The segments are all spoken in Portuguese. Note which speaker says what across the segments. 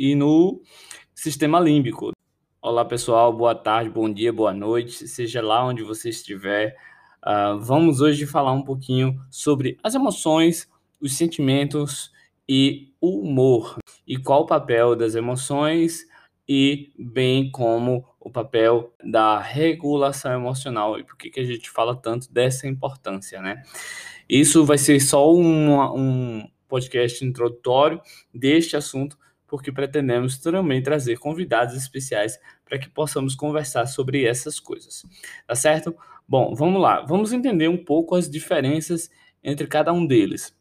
Speaker 1: e no sistema límbico. Olá, pessoal, boa tarde, bom dia, boa noite, seja lá onde você estiver. Uh, vamos hoje falar um pouquinho sobre as emoções, os sentimentos e o humor e qual o papel das emoções e bem como o papel da regulação emocional e por que, que a gente fala tanto dessa importância, né? Isso vai ser só um, um podcast introdutório deste assunto, porque pretendemos também trazer convidados especiais para que possamos conversar sobre essas coisas. Tá certo? Bom, vamos lá. Vamos entender um pouco as diferenças entre cada um deles.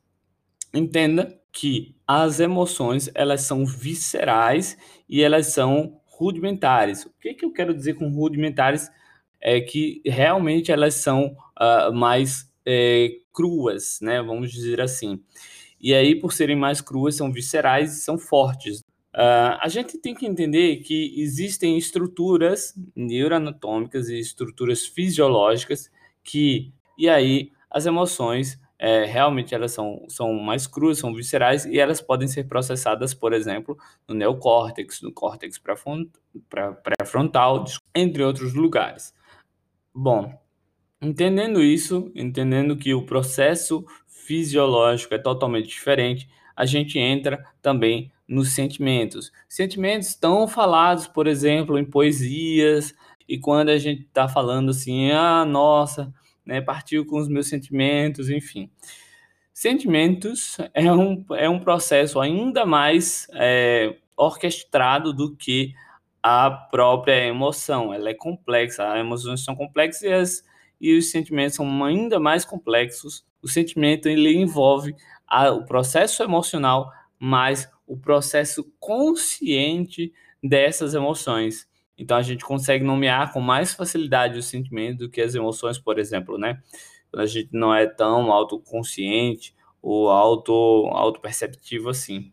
Speaker 1: Entenda que as emoções, elas são viscerais e elas são rudimentares. O que, que eu quero dizer com rudimentares? É que realmente elas são uh, mais é, cruas, né? Vamos dizer assim. E aí, por serem mais cruas, são viscerais e são fortes. Uh, a gente tem que entender que existem estruturas neuroanatômicas e estruturas fisiológicas que, e aí, as emoções é, realmente elas são, são mais cruas, são viscerais e elas podem ser processadas, por exemplo, no neocórtex, no córtex pré-frontal, entre outros lugares. Bom, entendendo isso, entendendo que o processo fisiológico é totalmente diferente, a gente entra também nos sentimentos. Sentimentos tão falados, por exemplo, em poesias, e quando a gente está falando assim, ah, nossa, né, partiu com os meus sentimentos, enfim. Sentimentos é um, é um processo ainda mais é, orquestrado do que a própria emoção. Ela é complexa, as emoções são complexas e, as, e os sentimentos são ainda mais complexos o sentimento ele envolve a, o processo emocional mais o processo consciente dessas emoções. Então a gente consegue nomear com mais facilidade o sentimento do que as emoções, por exemplo, né? Quando a gente não é tão autoconsciente ou auto, auto-perceptivo assim.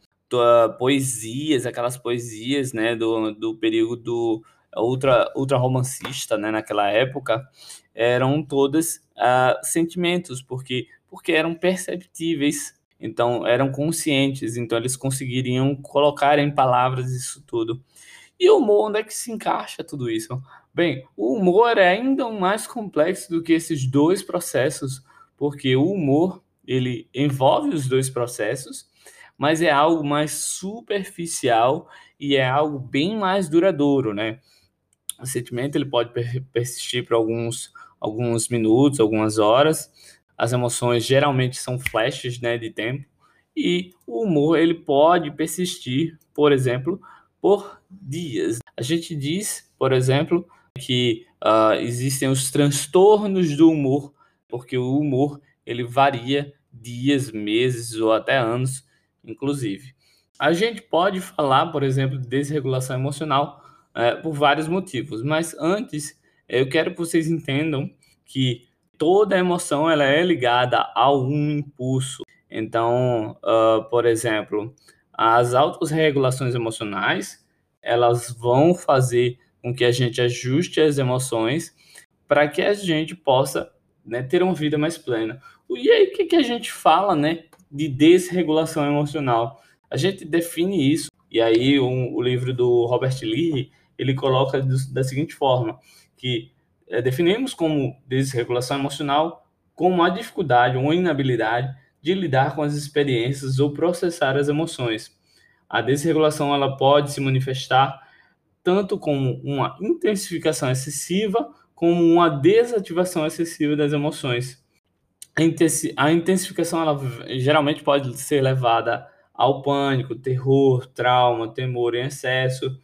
Speaker 1: Poesias, aquelas poesias, né, do, do período ultra, ultra romancista, né, naquela época, eram todas uh, sentimentos, porque porque eram perceptíveis, então eram conscientes, então eles conseguiriam colocar em palavras isso tudo. E o humor, onde é que se encaixa tudo isso? Bem, o humor é ainda mais complexo do que esses dois processos, porque o humor ele envolve os dois processos, mas é algo mais superficial e é algo bem mais duradouro, né? O sentimento ele pode persistir por alguns, alguns minutos, algumas horas, as emoções geralmente são flashes né, de tempo e o humor ele pode persistir, por exemplo, por dias. A gente diz, por exemplo, que uh, existem os transtornos do humor, porque o humor ele varia dias, meses ou até anos, inclusive. A gente pode falar, por exemplo, de desregulação emocional uh, por vários motivos, mas antes eu quero que vocês entendam que toda emoção ela é ligada a um impulso. Então, uh, por exemplo, as autorregulações emocionais elas vão fazer com que a gente ajuste as emoções para que a gente possa né, ter uma vida mais plena. E aí, o que, que a gente fala né, de desregulação emocional? A gente define isso, e aí um, o livro do Robert Lee, ele coloca do, da seguinte forma, que é, definimos como desregulação emocional como a dificuldade ou inabilidade de lidar com as experiências ou processar as emoções. A desregulação ela pode se manifestar tanto como uma intensificação excessiva como uma desativação excessiva das emoções. A intensificação ela geralmente pode ser levada ao pânico, terror, trauma, temor em excesso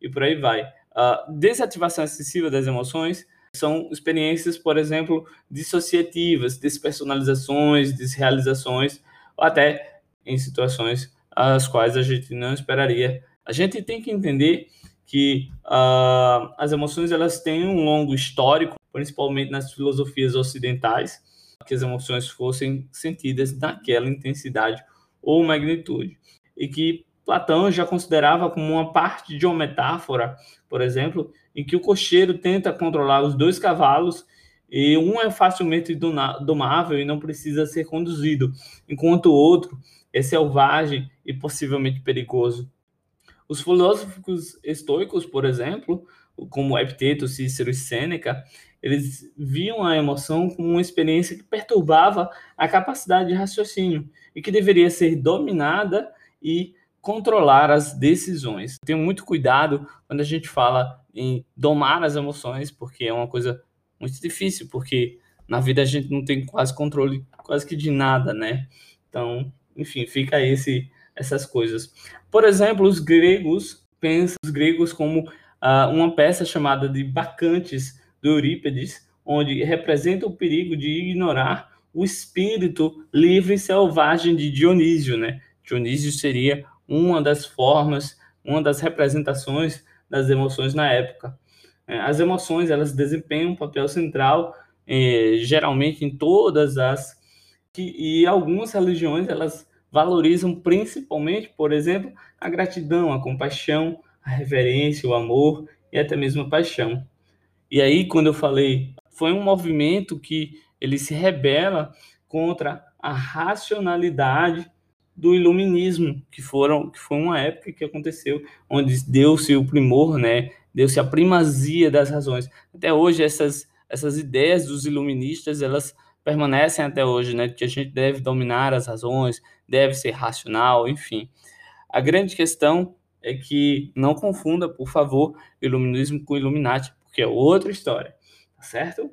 Speaker 1: e por aí vai. A desativação excessiva das emoções são experiências, por exemplo, dissociativas, despersonalizações, desrealizações, ou até em situações as quais a gente não esperaria. A gente tem que entender que uh, as emoções elas têm um longo histórico, principalmente nas filosofias ocidentais, que as emoções fossem sentidas naquela intensidade ou magnitude, e que Platão já considerava como uma parte de uma metáfora, por exemplo, em que o cocheiro tenta controlar os dois cavalos e um é facilmente domável e não precisa ser conduzido, enquanto o outro é selvagem e possivelmente perigoso. Os filósofos estoicos, por exemplo, como Epiteto, Cícero e Sêneca, eles viam a emoção como uma experiência que perturbava a capacidade de raciocínio e que deveria ser dominada e controlar as decisões. Tenho muito cuidado quando a gente fala em domar as emoções, porque é uma coisa muito difícil, porque na vida a gente não tem quase controle quase que de nada, né? Então, enfim, fica esse essas coisas. Por exemplo, os gregos pensam os gregos como uh, uma peça chamada de Bacantes do Eurípides, onde representa o perigo de ignorar o espírito livre e selvagem de Dionísio, né? Dionísio seria uma das formas, uma das representações das emoções na época. É, as emoções elas desempenham um papel central, eh, geralmente em todas as e algumas religiões elas valorizam principalmente, por exemplo, a gratidão, a compaixão, a reverência, o amor e até mesmo a paixão. E aí, quando eu falei, foi um movimento que ele se rebela contra a racionalidade do iluminismo, que foram que foi uma época que aconteceu onde deu-se o primor, né? Deu-se a primazia das razões. Até hoje essas essas ideias dos iluministas, elas permanecem até hoje, né? Que a gente deve dominar as razões, deve ser racional, enfim. A grande questão é que não confunda, por favor, iluminismo com Illuminati, porque é outra história, tá certo?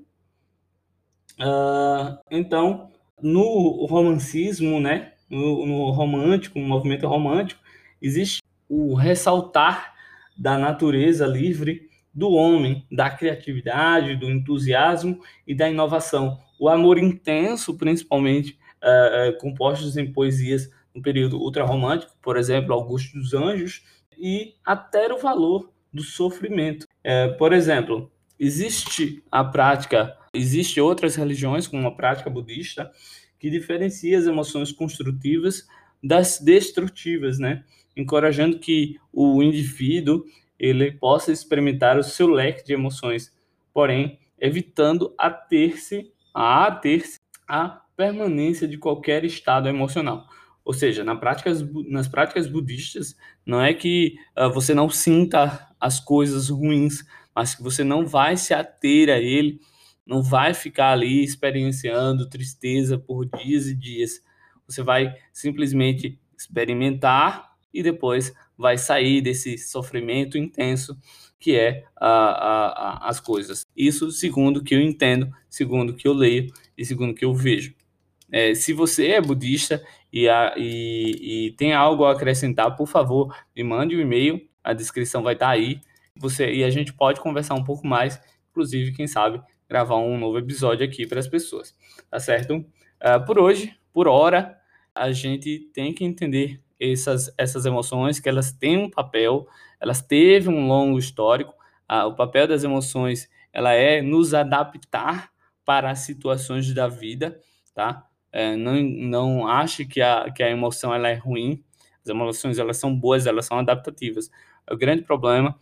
Speaker 1: Uh, então, no romancismo, né, no, no romântico, no movimento romântico, existe o ressaltar da natureza livre do homem, da criatividade, do entusiasmo e da inovação. O amor intenso, principalmente, uh, uh, compostos em poesias no período ultrarromântico, por exemplo, Augusto dos Anjos, e até o valor do sofrimento. Uh, por exemplo, existe a prática, existe outras religiões, como a prática budista, que diferencia as emoções construtivas das destrutivas, né? Encorajando que o indivíduo ele possa experimentar o seu leque de emoções, porém evitando a ter-se a ter-se a permanência de qualquer estado emocional. Ou seja, na práticas, nas práticas budistas, não é que uh, você não sinta as coisas ruins, mas que você não vai se ater a ele, não vai ficar ali experienciando tristeza por dias e dias. Você vai simplesmente experimentar e depois vai sair desse sofrimento intenso que é a, a, a, as coisas. Isso segundo que eu entendo, segundo que eu leio e segundo que eu vejo. É, se você é budista e, e, e, tem algo a acrescentar, por favor, me mande um e-mail, a descrição vai estar aí. Você, e a gente pode conversar um pouco mais, inclusive, quem sabe, gravar um novo episódio aqui para as pessoas. Tá certo? Uh, por hoje, por hora, a gente tem que entender essas, essas emoções, que elas têm um papel, elas teve um longo histórico. Ah, o papel das emoções ela é nos adaptar para as situações da vida, tá? É, não, não ache que a, que a emoção ela é ruim. As emoções elas são boas, elas são adaptativas. O grande problema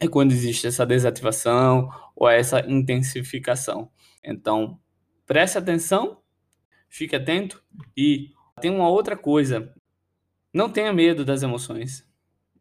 Speaker 1: é quando existe essa desativação ou essa intensificação. Então, preste atenção, fique atento e tem uma outra coisa não tenha medo das emoções.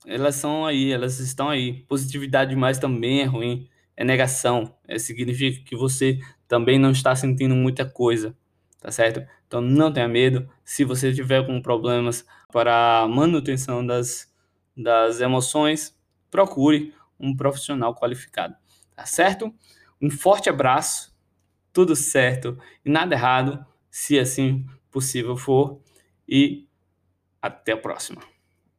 Speaker 1: Elas são aí, elas estão aí. Positividade demais também é ruim. É negação. É, significa que você também não está sentindo muita coisa. Tá certo? Então não tenha medo. Se você tiver com problemas para a manutenção das, das emoções, procure um profissional qualificado. Tá certo? Um forte abraço. Tudo certo e nada errado, se assim possível for. E até a próxima.